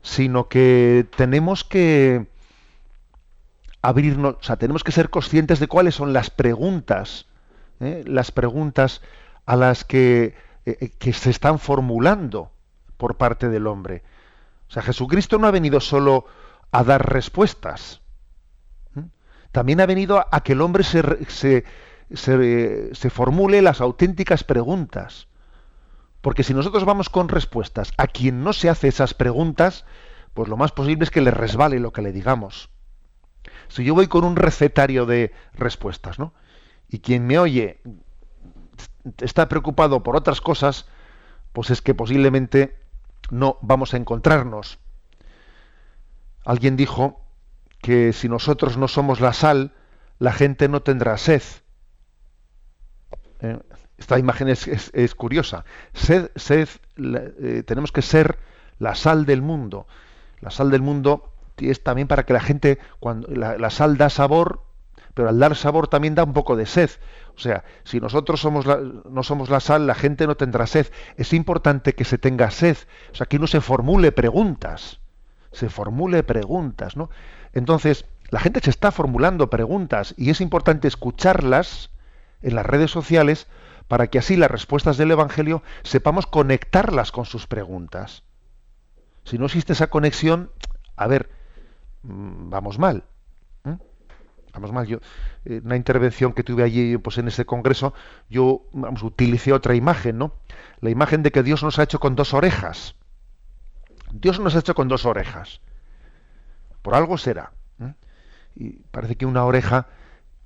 sino que tenemos que abrirnos, o sea, tenemos que ser conscientes de cuáles son las preguntas, ¿eh? las preguntas a las que, eh, que se están formulando por parte del hombre. O sea, Jesucristo no ha venido solo a dar respuestas. También ha venido a que el hombre se, se, se, se formule las auténticas preguntas. Porque si nosotros vamos con respuestas a quien no se hace esas preguntas, pues lo más posible es que le resbale lo que le digamos. Si yo voy con un recetario de respuestas, ¿no? Y quien me oye está preocupado por otras cosas, pues es que posiblemente no vamos a encontrarnos. Alguien dijo que si nosotros no somos la sal, la gente no tendrá sed. Eh, esta imagen es, curiosa. Sed, sed eh, tenemos que ser la sal del mundo. La sal del mundo es también para que la gente, cuando la sal da sabor, pero al dar sabor también da un poco de sed. O sea, si nosotros somos no somos la sal, la gente no tendrá sed. Es importante que se tenga sed. O sea, que uno se formule preguntas. Se formule preguntas, ¿no? Entonces, la gente se está formulando preguntas y es importante escucharlas en las redes sociales para que así las respuestas del Evangelio sepamos conectarlas con sus preguntas. Si no existe esa conexión, a ver, mm, vamos mal. Vamos mal. Yo, en una intervención que tuve allí pues, en ese congreso, yo vamos, utilicé otra imagen, ¿no? La imagen de que Dios nos ha hecho con dos orejas. Dios nos ha hecho con dos orejas. Por algo será. Y parece que una oreja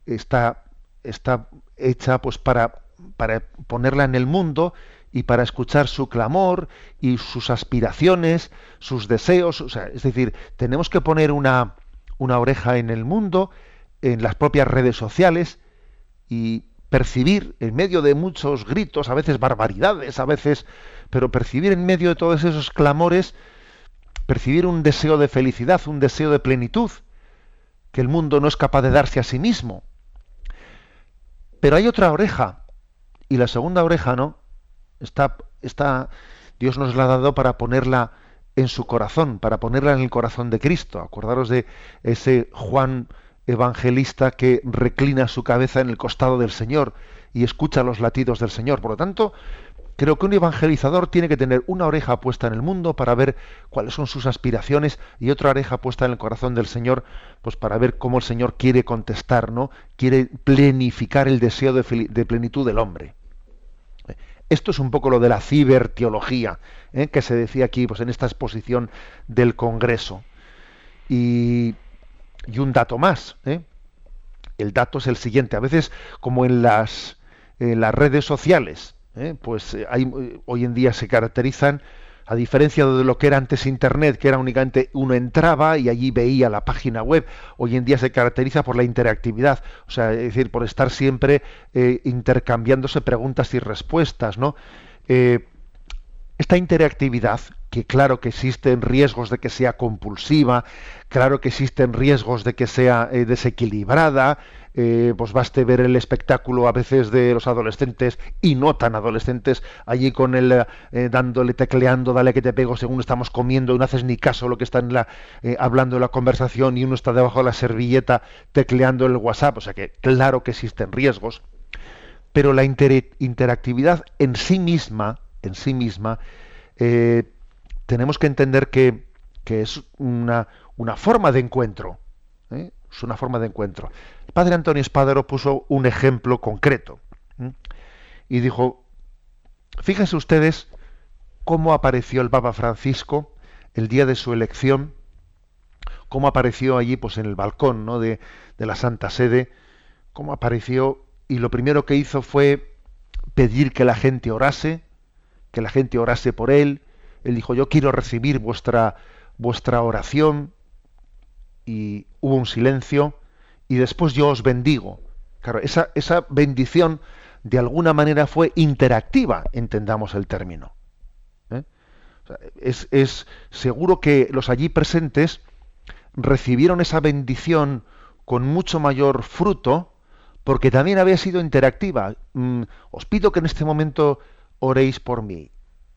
está, está hecha pues para, para ponerla en el mundo y para escuchar su clamor y sus aspiraciones, sus deseos. O sea, es decir, tenemos que poner una, una oreja en el mundo, en las propias redes sociales y percibir en medio de muchos gritos, a veces barbaridades, a veces, pero percibir en medio de todos esos clamores, percibir un deseo de felicidad, un deseo de plenitud, que el mundo no es capaz de darse a sí mismo. Pero hay otra oreja, y la segunda oreja, ¿no? Está, está, Dios nos la ha dado para ponerla en su corazón, para ponerla en el corazón de Cristo. Acordaros de ese Juan evangelista que reclina su cabeza en el costado del Señor y escucha los latidos del Señor. Por lo tanto, creo que un evangelizador tiene que tener una oreja puesta en el mundo para ver cuáles son sus aspiraciones y otra oreja puesta en el corazón del Señor, pues para ver cómo el Señor quiere contestar, ¿no? Quiere plenificar el deseo de, plenitud del hombre. Esto es un poco lo de la ciberteología, ¿eh? que se decía aquí pues, en esta exposición del Congreso. Y, un dato más. ¿eh? El dato es el siguiente. A veces, como en las, en las redes sociales, ¿eh? pues hay, hoy en día se caracterizan a diferencia de lo que era antes Internet, que era únicamente uno entraba y allí veía la página web, hoy en día se caracteriza por la interactividad, o sea, es decir, por estar siempre eh, intercambiándose preguntas y respuestas, ¿no? Eh, esta interactividad, que claro que existen riesgos de que sea compulsiva, claro que existen riesgos de que sea eh, desequilibrada, eh, pues baste ver el espectáculo a veces de los adolescentes y no tan adolescentes allí con el eh, dándole tecleando dale que te pego según estamos comiendo y no haces ni caso lo que están la, eh, hablando en la conversación y uno está debajo de la servilleta tecleando el WhatsApp o sea que claro que existen riesgos pero la interactividad en sí misma en sí misma tenemos que entender que, que es una, una forma de encuentro es una forma de encuentro. El padre Antonio Espadaro puso un ejemplo concreto y dijo, fíjense ustedes cómo apareció el Papa Francisco el día de su elección, cómo apareció allí pues en el balcón ¿no? de, de la Santa Sede, cómo apareció y lo primero que hizo fue pedir que la gente orase, que la gente orase por él. Él dijo, yo quiero recibir vuestra, vuestra oración, y hubo un silencio y después yo os bendigo. Claro, esa, esa bendición de alguna manera fue interactiva, entendamos el término. ¿eh? es, es seguro que los allí presentes recibieron esa bendición con mucho mayor fruto porque también había sido interactiva. Mm, os pido que en este momento oréis por mí.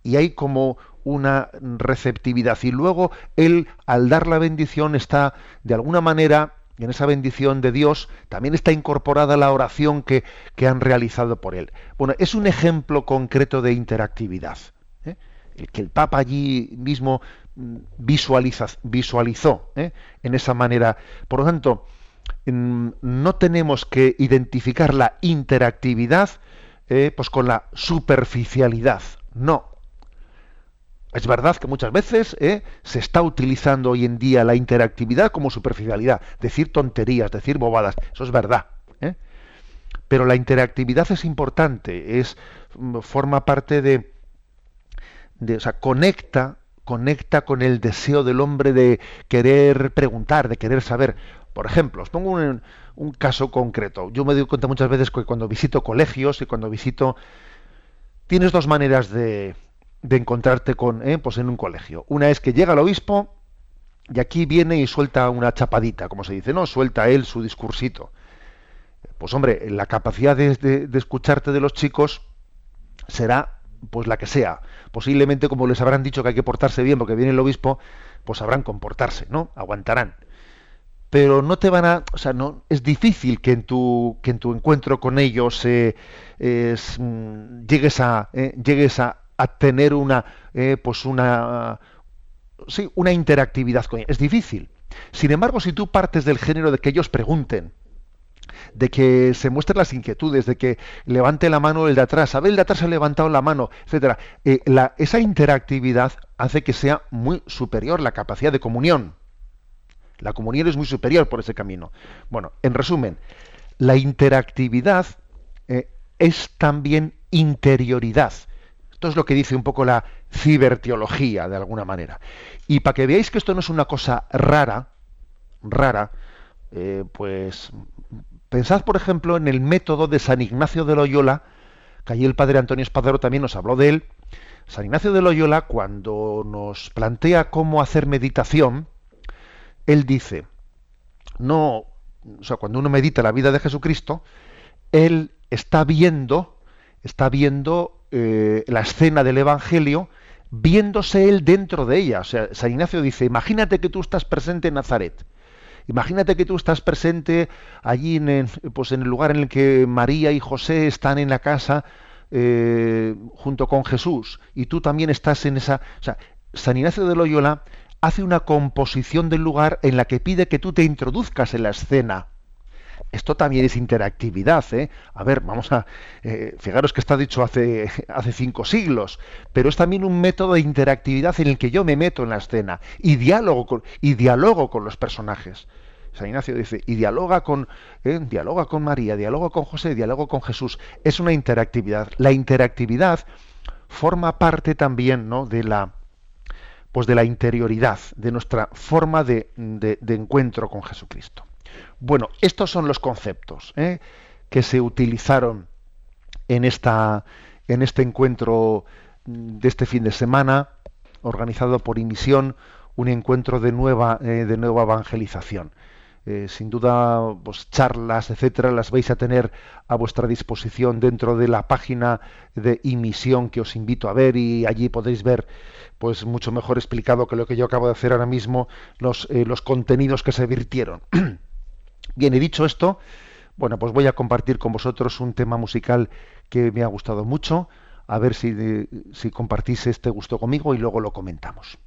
Y hay como una receptividad. Y luego él, al dar la bendición, está de alguna manera, en esa bendición de Dios, también está incorporada la oración que, que han realizado por él. Bueno, es un ejemplo concreto de interactividad. ¿eh? El que el Papa allí mismo mm, visualiza, visualizó ¿eh? en esa manera. Por lo tanto, no tenemos que identificar la interactividad eh, pues con la superficialidad. No, es verdad que muchas veces ¿eh? se está utilizando hoy en día la interactividad como superficialidad, decir tonterías, decir bobadas, eso es verdad. ¿eh? Pero la interactividad es importante, es mm, forma parte de, o sea, conecta, conecta con el deseo del hombre de querer preguntar, de querer saber. Por ejemplo, os pongo un, un caso concreto. Yo me doy cuenta muchas veces que cuando visito colegios y cuando visito tienes dos maneras de, de encontrarte con, eh, pues en un colegio. Una es que llega el obispo y aquí viene y suelta una chapadita, como se dice, ¿no? Suelta él su discursito. pues hombre, la capacidad de, escucharte de los chicos será pues la que sea. Posiblemente, como les habrán dicho que hay que portarse bien porque viene el obispo, pues sabrán comportarse, ¿no? Aguantarán. Pero no te van a, o sea, no es difícil que en tu que en tu encuentro con ellos eh, mm, llegues a eh, llegues a, tener una eh, pues una sí, una interactividad con ellos. Es difícil. Sin embargo, si tú partes del género de que ellos pregunten, de que se muestren las inquietudes, de que levante la mano el de atrás, a ver, el de atrás ha levantado la mano, etcétera. Eh, esa interactividad hace que sea muy superior la capacidad de comunión. La comunión es muy superior por ese camino. Bueno, en resumen, la interactividad eh, es también interioridad. Esto es lo que dice un poco la ciberteología, de alguna manera. Y para que veáis que esto no es una cosa rara, rara, eh, pues Pensad, por ejemplo, en el método de San Ignacio de Loyola, que allí el padre Antonio Espadero también nos habló de él. San Ignacio de Loyola, cuando nos plantea cómo hacer meditación, él dice, no, o sea, cuando uno medita la vida de Jesucristo, él está viendo, está viendo eh, la escena del Evangelio, viéndose él dentro de ella. O sea, San Ignacio dice, imagínate que tú estás presente en Nazaret Imagínate que tú estás presente allí en el, pues en el lugar en el que María y José están en la casa eh, junto con Jesús y tú también estás en esa... O sea, San Ignacio de Loyola hace una composición del lugar en la que pide que tú te introduzcas en la escena. Esto también es interactividad, ¿eh? A ver, vamos a... Eh, fijaros que está dicho hace, hace cinco siglos, pero es también un método de interactividad en el que yo me meto en la escena y diálogo con, y dialogo con los personajes. San Ignacio dice, y dialoga con, ¿eh? dialoga con María, dialoga con José, dialoga con Jesús. Es una interactividad. La interactividad forma parte también ¿no? de la pues de la interioridad, de nuestra forma de, encuentro con Jesucristo. Bueno, estos son los conceptos ¿eh? que se utilizaron en, esta, en este encuentro de este fin de semana, organizado por Imisión, un encuentro de nueva, eh, de nueva evangelización. Eh, sin duda, pues, charlas, etcétera, las vais a tener a vuestra disposición dentro de la página de emisión que os invito a ver y allí podéis ver, pues, mucho mejor explicado que lo que yo acabo de hacer ahora mismo, los, los contenidos que se virtieron. Bien, he dicho esto, bueno, pues voy a compartir con vosotros un tema musical que me ha gustado mucho, a ver si, si compartís este gusto conmigo y luego lo comentamos.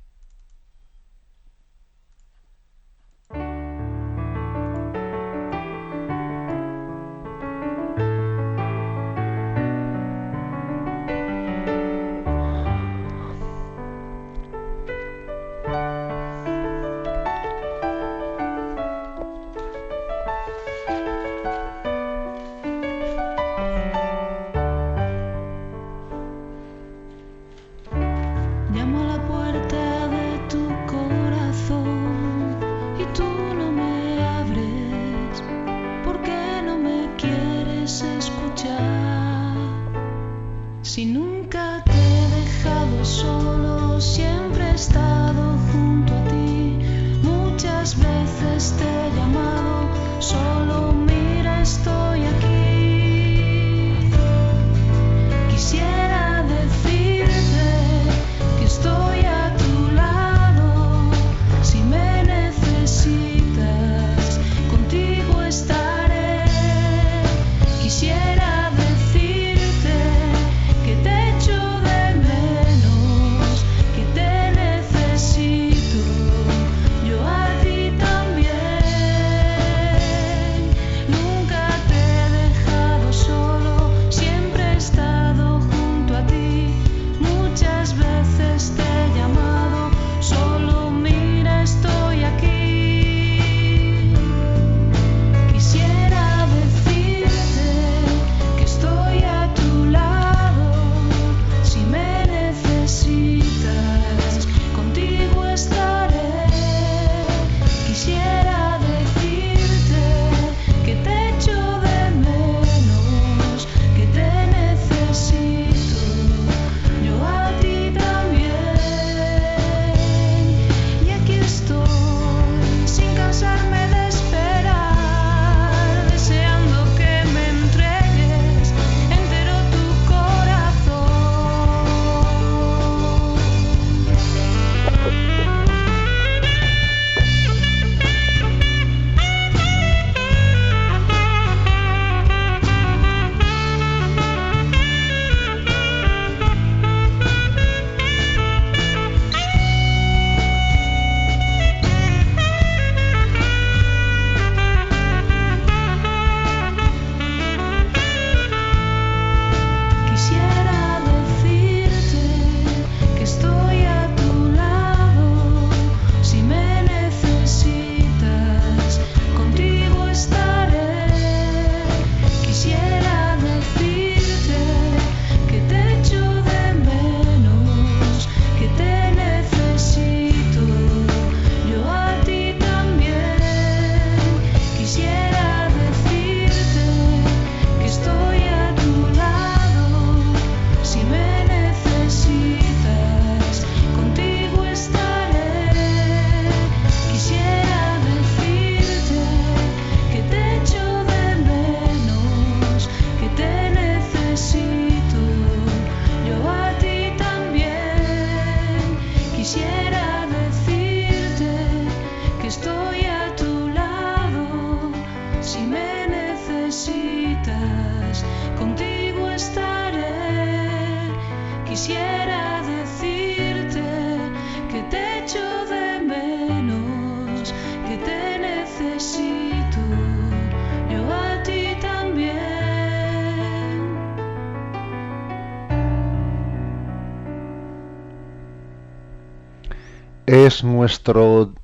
Es nuestro,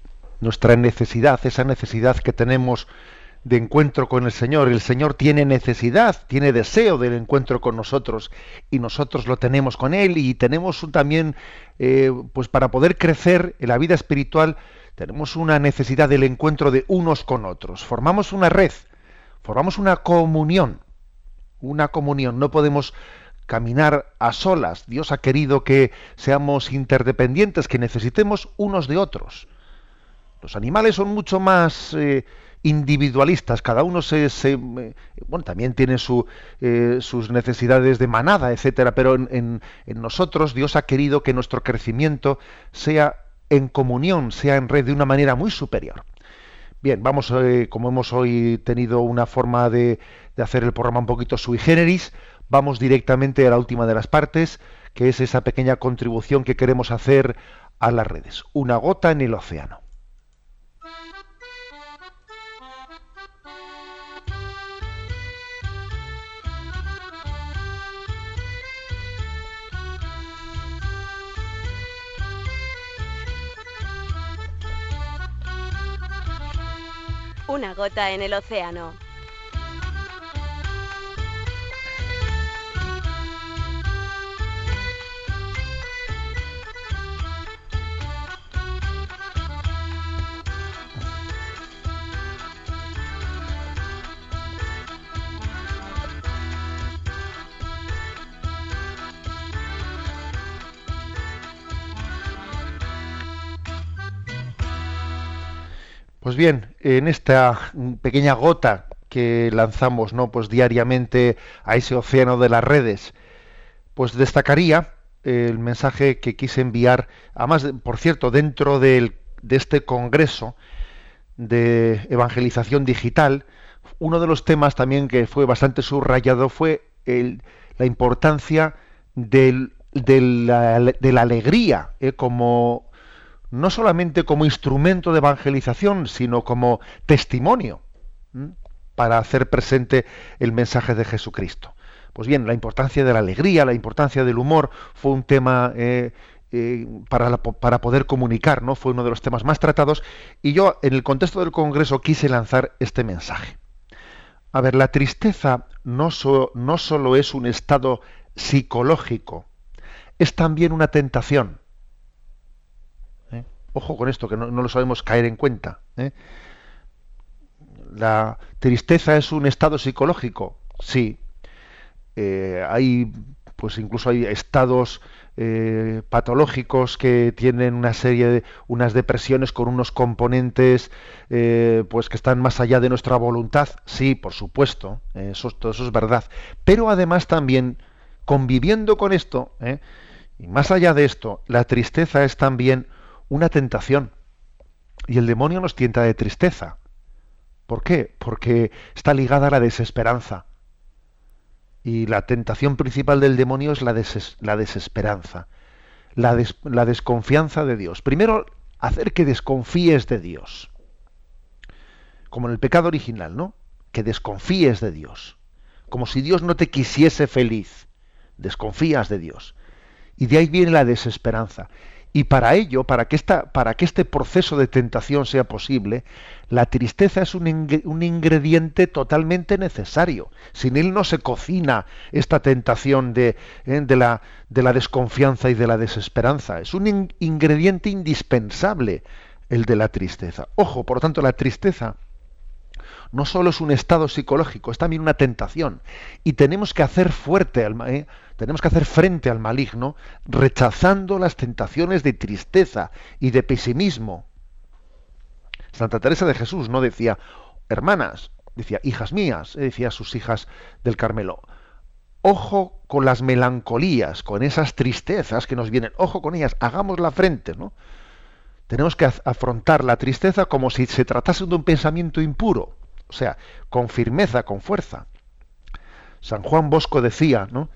nuestra necesidad, esa necesidad que tenemos de encuentro con el Señor. El Señor tiene necesidad, tiene deseo del encuentro con nosotros y nosotros lo tenemos con Él y tenemos también, eh, pues para poder crecer en la vida espiritual, tenemos una necesidad del encuentro de unos con otros. Formamos una red, formamos una comunión, una comunión. No podemos caminar a solas. Dios ha querido que seamos interdependientes, que necesitemos unos de otros. Los animales son mucho más... Eh, individualistas, cada uno se, bueno, también tiene su, eh, sus necesidades de manada, etcétera, pero en, nosotros Dios ha querido que nuestro crecimiento sea en comunión, sea en red de una manera muy superior. Bien, vamos, eh, como hemos hoy tenido una forma de, de hacer el programa un poquito sui generis, vamos directamente a la última de las partes, que es esa pequeña contribución que queremos hacer a las redes. Una gota en el océano. Una gota en el océano. Pues bien, en esta pequeña gota que lanzamos, ¿no? Pues diariamente a ese océano de las redes, pues destacaría el mensaje que quise enviar, además, por cierto, dentro de este congreso de evangelización digital, uno de los temas también que fue bastante subrayado fue la importancia de, la, alegría eh, como no solamente como instrumento de evangelización, sino como testimonio para hacer presente el mensaje de Jesucristo. Pues bien, la importancia de la alegría, la importancia del humor fue un tema eh, eh, para, para, poder comunicar, ¿no? Fue uno de los temas más tratados y yo en el contexto del Congreso quise lanzar este mensaje. A ver, la tristeza no, no solo es un estado psicológico, es también una tentación. Ojo con esto, que no, lo sabemos caer en cuenta. ¿eh? La tristeza es un estado psicológico, sí. Eh, hay, pues incluso hay estados eh, patológicos que tienen una serie de unas depresiones con unos componentes pues que están más allá de nuestra voluntad sí por supuesto eso, todo eso es verdad pero además también conviviendo con esto y más allá de esto la tristeza es también una tentación. Y el demonio nos tienta de tristeza. ¿Por qué? Porque está ligada a la desesperanza. Y la tentación principal del demonio es la, desesperanza, la desconfianza de Dios. Primero, hacer que desconfíes de Dios. Como en el pecado original, ¿no? Que desconfíes de Dios. Como si Dios no te quisiese feliz. Desconfías de Dios. Y de ahí viene la desesperanza. Y para ello, para que, esta, para que este proceso de tentación sea posible, la tristeza es un, ingrediente totalmente necesario. Sin él no se cocina esta tentación de, eh, de, la, de la, desconfianza y de la desesperanza. Es un ingrediente indispensable el de la tristeza. Ojo, por lo tanto, la tristeza no solo es un estado psicológico, es también una tentación. Y tenemos que hacer fuerte al, eh, tenemos que hacer frente al maligno rechazando las tentaciones de tristeza y de pesimismo. Santa Teresa de Jesús no decía, hermanas, decía, hijas mías, eh, decía a sus hijas del Carmelo, ojo con las melancolías, con esas tristezas que nos vienen, ojo con ellas, hagamos la frente, ¿no? Tenemos que afrontar la tristeza como si se tratase de un pensamiento impuro, o sea, con firmeza, con fuerza. San Juan Bosco decía, ¿no?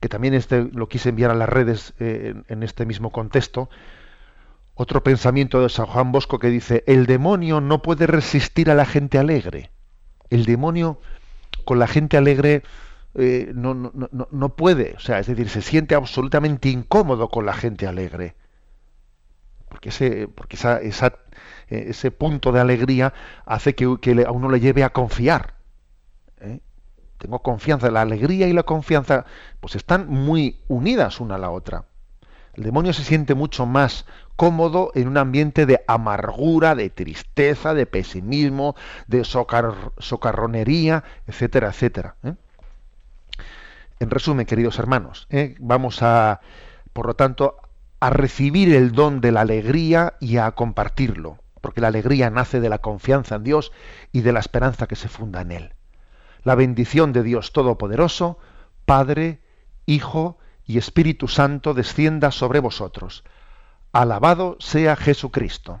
que también este, lo quise enviar a las redes eh, en, este mismo contexto, otro pensamiento de San Juan Bosco que dice, el demonio no puede resistir a la gente alegre. El demonio con la gente alegre eh, no, no, no, no puede, o sea, es decir, se siente absolutamente incómodo con la gente alegre. Porque ese, porque esa, eh, ese punto de alegría hace que, que a uno le lleve a confiar. ¿eh? Tengo confianza, la alegría y la confianza pues están muy unidas una a la otra. El demonio se siente mucho más cómodo en un ambiente de amargura, de tristeza, de pesimismo, de socar- socarronería, etcétera, etcétera. ¿eh? En resumen, queridos hermanos, vamos a, por lo tanto, a recibir el don de la alegría y a compartirlo, porque la alegría nace de la confianza en Dios y de la esperanza que se funda en Él. La bendición de Dios Todopoderoso, Padre, Hijo y Espíritu Santo descienda sobre vosotros. Alabado sea Jesucristo.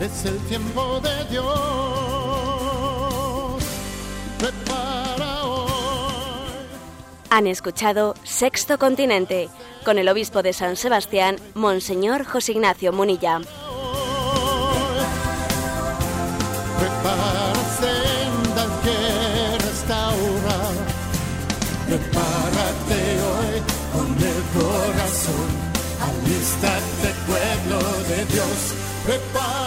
es el tiempo de Dios. Prepara hoy. Han escuchado Sexto Continente con el obispo de San Sebastián, Monseñor José Ignacio Munilla. Prepara senda que restaura. Prepárate hoy con el corazón. Alístate, pueblo de Dios. Prepara.